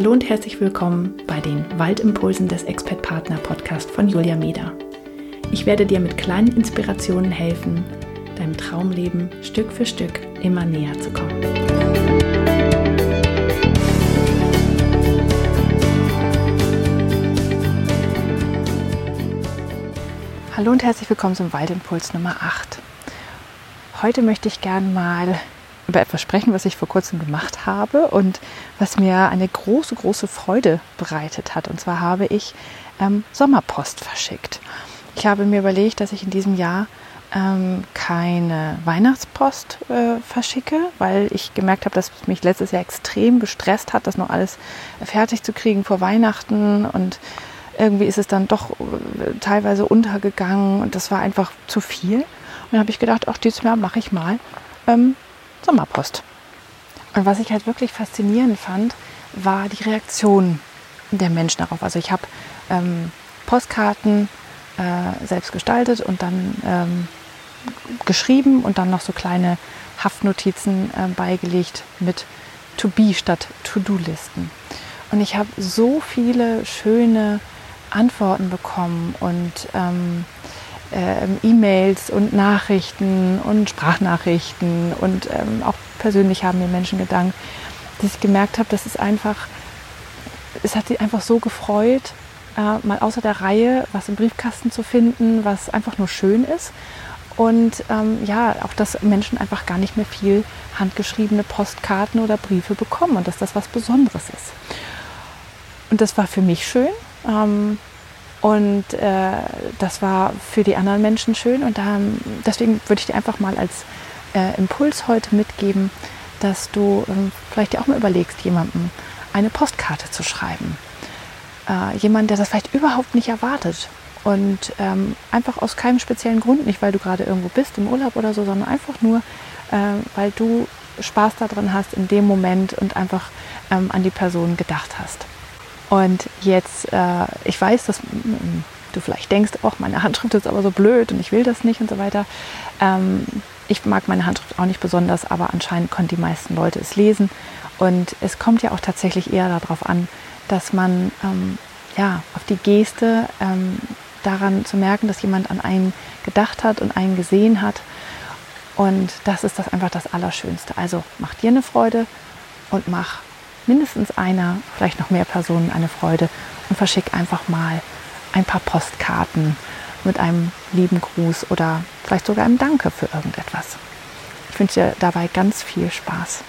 Hallo und herzlich willkommen bei den Waldimpulsen des Expert Partner Podcast von Julia Meder. Ich werde dir mit kleinen Inspirationen helfen, deinem Traumleben Stück für Stück immer näher zu kommen. Hallo und herzlich willkommen zum Waldimpuls Nummer 8. Heute möchte ich gern mal über etwas sprechen, was ich vor kurzem gemacht habe und was mir eine große, große Freude bereitet hat. Und zwar habe ich ähm, Sommerpost verschickt. Ich habe mir überlegt, dass ich in diesem Jahr ähm, keine Weihnachtspost äh, verschicke, weil ich gemerkt habe, dass mich letztes Jahr extrem gestresst hat, das noch alles fertig zu kriegen vor Weihnachten und irgendwie ist es dann doch äh, teilweise untergegangen und das war einfach zu viel. Und dann habe ich gedacht, auch dieses Jahr mache ich mal ähm, Sommerpost. Und was ich halt wirklich faszinierend fand, war die Reaktion der Menschen darauf. Also ich habe ähm, Postkarten äh, selbst gestaltet und dann ähm, geschrieben und dann noch so kleine Haftnotizen äh, beigelegt mit To Be statt To-Do-Listen. Und ich habe so viele schöne Antworten bekommen und ähm, äh, E-Mails und Nachrichten und Sprachnachrichten und ähm, auch persönlich haben mir Menschen gedankt, dass ich gemerkt habe, dass es einfach, es hat sie einfach so gefreut, äh, mal außer der Reihe was im Briefkasten zu finden, was einfach nur schön ist. Und ähm, ja, auch, dass Menschen einfach gar nicht mehr viel handgeschriebene Postkarten oder Briefe bekommen und dass das was Besonderes ist. Und das war für mich schön. Ähm, und äh, das war für die anderen Menschen schön. Und da, deswegen würde ich dir einfach mal als äh, Impuls heute mitgeben, dass du ähm, vielleicht dir auch mal überlegst, jemandem eine Postkarte zu schreiben. Äh, jemand, der das vielleicht überhaupt nicht erwartet. Und ähm, einfach aus keinem speziellen Grund, nicht weil du gerade irgendwo bist im Urlaub oder so, sondern einfach nur, äh, weil du Spaß daran hast in dem Moment und einfach ähm, an die Person gedacht hast. Und jetzt, äh, ich weiß, dass du vielleicht denkst, oh, meine Handschrift ist aber so blöd und ich will das nicht und so weiter. Ähm, ich mag meine Handschrift auch nicht besonders, aber anscheinend konnten die meisten Leute es lesen. Und es kommt ja auch tatsächlich eher darauf an, dass man ähm, ja, auf die Geste ähm, daran zu merken, dass jemand an einen gedacht hat und einen gesehen hat. Und das ist das einfach das Allerschönste. Also mach dir eine Freude und mach mindestens einer, vielleicht noch mehr Personen eine Freude und verschick einfach mal ein paar Postkarten mit einem lieben Gruß oder vielleicht sogar einem Danke für irgendetwas. Ich wünsche dir dabei ganz viel Spaß.